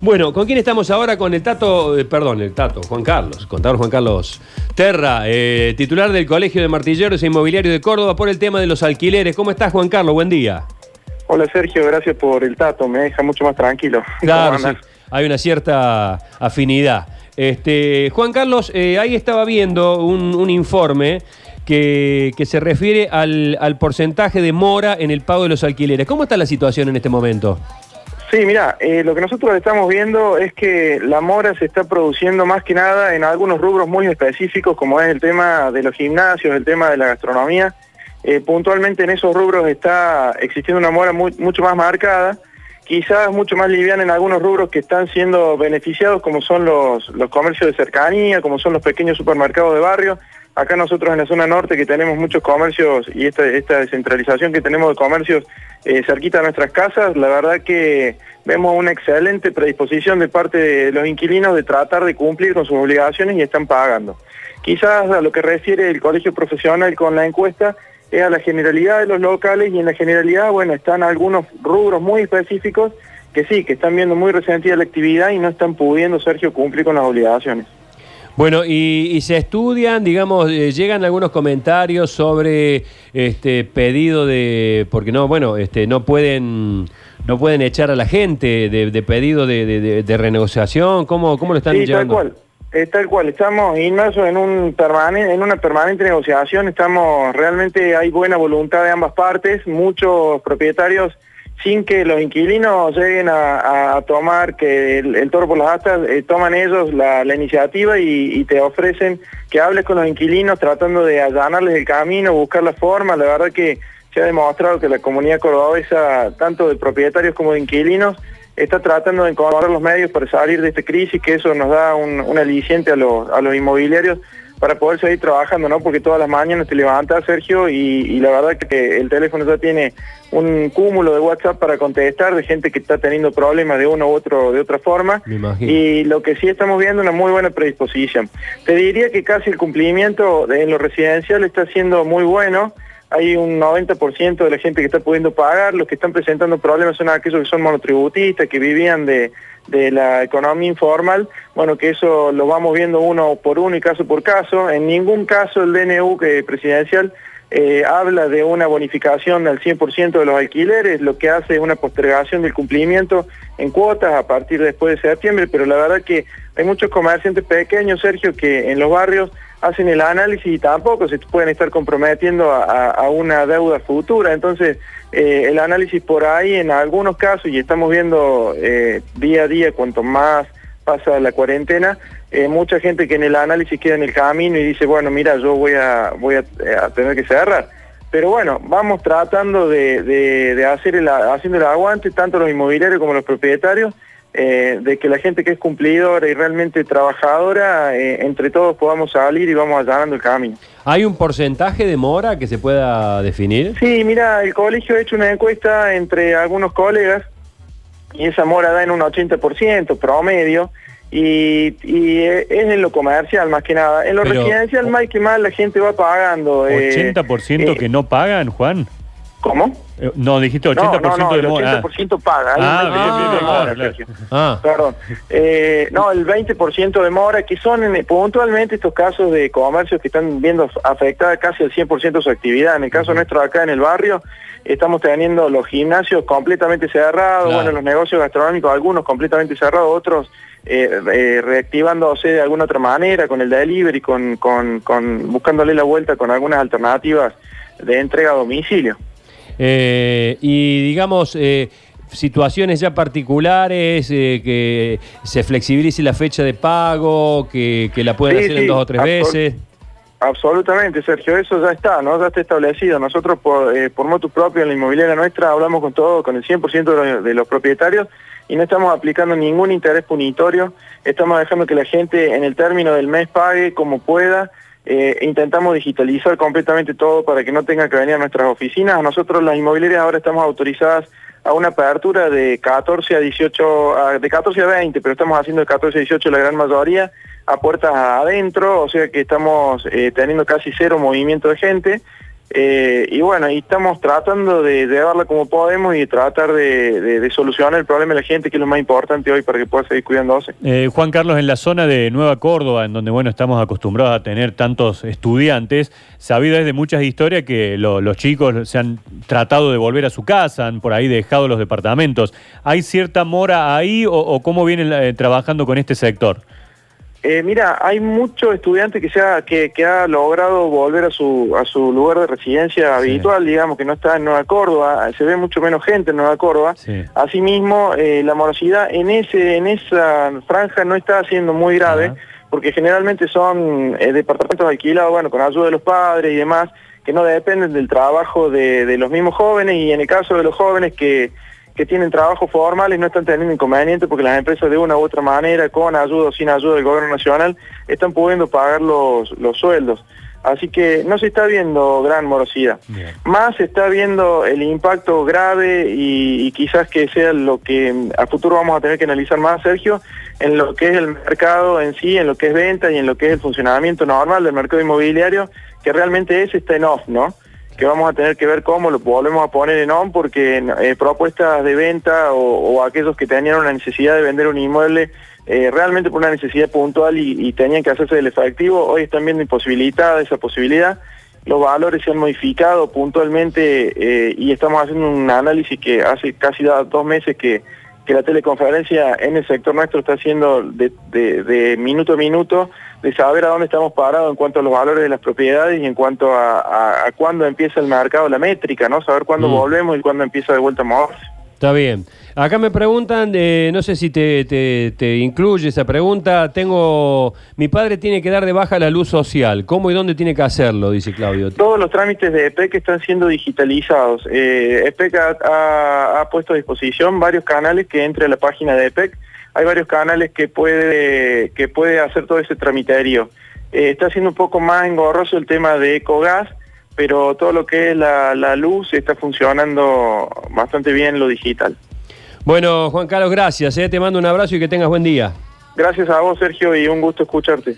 Bueno, ¿con quién estamos ahora? Con el Tato, eh, perdón, el Tato, Juan Carlos, contador Juan Carlos Terra, eh, titular del Colegio de Martilleros e Inmobiliario de Córdoba por el tema de los alquileres. ¿Cómo estás, Juan Carlos? Buen día. Hola, Sergio, gracias por el Tato, me deja mucho más tranquilo. Hay una cierta afinidad. Este, Juan Carlos, eh, ahí estaba viendo un, un informe que, que se refiere al, al porcentaje de mora en el pago de los alquileres. ¿Cómo está la situación en este momento? Sí, mira, eh, lo que nosotros estamos viendo es que la mora se está produciendo más que nada en algunos rubros muy específicos, como es el tema de los gimnasios, el tema de la gastronomía. Eh, puntualmente en esos rubros está existiendo una mora mucho más marcada, quizás mucho más liviana en algunos rubros que están siendo beneficiados, como son los, los comercios de cercanía, como son los pequeños supermercados de barrio. Acá nosotros en la zona norte que tenemos muchos comercios y esta, esta descentralización que tenemos de comercios eh, cerquita de nuestras casas, la verdad que vemos una excelente predisposición de parte de los inquilinos de tratar de cumplir con sus obligaciones y están pagando. Quizás a lo que refiere el colegio profesional con la encuesta es a la generalidad de los locales y en la generalidad, bueno, están algunos rubros muy específicos que sí, que están viendo muy resentida la actividad y no están pudiendo, Sergio, cumplir con las obligaciones. Bueno, y, y se estudian, digamos, eh, llegan algunos comentarios sobre este pedido de, porque no, bueno, este, no pueden, no pueden echar a la gente de, de pedido de, de- de- de renegociación. ¿Cómo, cómo lo están Sí, tal llevando? cual. Eh, tal cual, estamos inmersos en un permane- en una permanente negociación, estamos realmente hay buena voluntad de ambas partes, muchos propietarios sin que los inquilinos lleguen a, tomar que el, toro por las astas, eh, toman ellos la, iniciativa y, y te ofrecen que hables con los inquilinos tratando de allanarles el camino, buscar la forma, la verdad que se ha demostrado que la comunidad cordobesa, tanto de propietarios como de inquilinos, está tratando de encontrar los medios para salir de esta crisis, que eso nos da un, un aliciente a los, a los inmobiliarios para poder seguir trabajando, ¿no? Porque todas las mañanas te levantas, Sergio, y, y la verdad que el teléfono ya tiene un cúmulo de WhatsApp para contestar de gente que está teniendo problemas de una u otro, de otra forma. Me imagino. Y lo que sí estamos viendo es una muy buena predisposición. Te diría que casi el cumplimiento de- en lo residencial está siendo muy bueno. Hay un 90% de la gente que está pudiendo pagar. Los que están presentando problemas son aquellos que son monotributistas, que vivían de, de la economía informal. Bueno, que eso lo vamos viendo uno por uno y caso por caso. En ningún caso el DNU que presidencial eh, habla de una bonificación al 100% de los alquileres, lo que hace es una postergación del cumplimiento en cuotas a partir después de septiembre, pero la verdad que hay muchos comerciantes pequeños, Sergio, que en los barrios hacen el análisis y tampoco se pueden estar comprometiendo a, una deuda futura. Entonces, eh, el análisis por ahí en algunos casos, y estamos viendo eh, día a día cuanto más pasa la cuarentena, eh, mucha gente que en el análisis queda en el camino y dice, bueno, mira, yo voy a, voy a, eh, a tener que cerrar. Pero bueno, vamos tratando de, de- de hacer el, haciendo el aguante, tanto los inmobiliarios como los propietarios, eh, de que la gente que es cumplidora y realmente trabajadora, eh, entre todos podamos salir y vamos allanando el camino. ¿Hay un porcentaje de mora que se pueda definir? Sí, mira, el colegio ha hecho una encuesta entre algunos colegas y esa mora da en un 80% promedio y, y eh, es en lo comercial más que nada. En lo Pero- residencial más que más la gente va pagando. eh, 80% eh, que no pagan, Juan. ¿Cómo? Eh, No, dijiste 80% no, no, no, de el mora. 80% paga. hay Ah, bien, 20% bien, de mora. Ah, Perdón. Eh, no, el 20% de mora, que son en- puntualmente estos casos de comercios que están viendo afectada casi al 100% su actividad. En el caso nuestro acá en el barrio, estamos teniendo los gimnasios completamente cerrados, Claro. bueno, los negocios gastronómicos, algunos completamente cerrados, otros eh, eh, reactivándose de alguna otra manera, con el delivery, con, con, con buscándole la vuelta con algunas alternativas de entrega a domicilio. Eh, y digamos, eh, situaciones ya particulares, eh, que se flexibilice la fecha de pago, que, que la puedan Sí, hacer en sí, dos o tres veces. Absolutamente, Sergio, eso ya está, ¿no? Ya está establecido. Nosotros por, eh, por motu propio en la inmobiliaria nuestra hablamos con todo, con el 100% de los, de los propietarios y no estamos aplicando ningún interés punitorio. Estamos dejando que la gente en el término del mes pague como pueda. Eh, intentamos digitalizar completamente todo para que no tenga que venir a nuestras oficinas. Nosotros las inmobiliarias ahora estamos autorizadas a una apertura de 14 a 18, a- de 14 a 20, pero estamos haciendo de 14 a 18 la gran mayoría a puertas adentro, o sea que estamos eh, teniendo casi cero movimiento de gente Eh, y bueno, y estamos tratando de, darla como podemos y tratar de, solucionar el problema de la gente, que es lo más importante hoy para que pueda seguir cuidándose. Eh, Juan Carlos, en la zona de Nueva Córdoba, en donde bueno estamos acostumbrados a tener tantos estudiantes, sabido es de muchas historias que lo- los chicos se han tratado de volver a su casa, han por ahí dejado los departamentos. ¿Hay cierta mora ahí o, o cómo vienen eh, trabajando con este sector? Eh, mira, hay muchos estudiantes que, se ha, que, que ha logrado volver a su, a su lugar de residencia Sí. habitual, digamos, que no está en Nueva Córdoba, se ve mucho menos gente en Nueva Córdoba. Sí. Asimismo, eh, la morosidad en, ese, en esa franja no está siendo muy grave, porque generalmente son eh, departamentos alquilados, bueno, con ayuda de los padres y demás, que no dependen del trabajo de, de los mismos jóvenes, y en el caso de los jóvenes que, que tienen trabajos formales no están teniendo inconvenientes porque las empresas de una u otra manera, con ayuda o sin ayuda del gobierno nacional, están pudiendo pagar los, los sueldos. Así que no se está viendo gran morosidad. Bien. Más se está viendo el impacto grave y, y quizás que sea lo que a futuro vamos a tener que analizar más, Sergio, en lo que es el mercado en sí, en lo que es venta y en lo que es el funcionamiento normal del mercado inmobiliario, que realmente ese está en off, ¿no? Que vamos a tener que ver cómo lo volvemos a poner en on porque eh, propuestas de venta o, aquellos que tenían una necesidad de vender un inmueble eh, realmente por una necesidad puntual y, tenían que hacerse del efectivo, hoy están viendo imposibilitada esa posibilidad. Los valores se han modificado puntualmente eh, y estamos haciendo un análisis que hace casi dos meses que, que la teleconferencia en el sector nuestro está haciendo de, de- de minuto a minuto, de saber a dónde estamos parados en cuanto a los valores de las propiedades y en cuanto a, a, a cuándo empieza el mercado, la métrica, ¿no? Saber cuándo Mm. volvemos y cuándo empieza de vuelta a moverse. Está bien. Acá me preguntan, eh, no sé si te, te- incluye esa pregunta. Tengo, mi padre tiene que dar de baja la luz social. ¿Cómo y dónde tiene que hacerlo? Dice Claudio. Todos los trámites de EPEC están siendo digitalizados. Eh, EPEC ha, puesto a disposición varios canales que entre a la página de EPEC. Hay varios canales que puede, que puede hacer todo ese tramiterio. Eh, está siendo un poco más engorroso el tema de Ecogas, pero todo lo que es la, la luz está funcionando bastante bien lo digital. Bueno, Juan Carlos, gracias. eh. Te mando un abrazo y que tengas buen día. Gracias a vos, Sergio, y un gusto escucharte.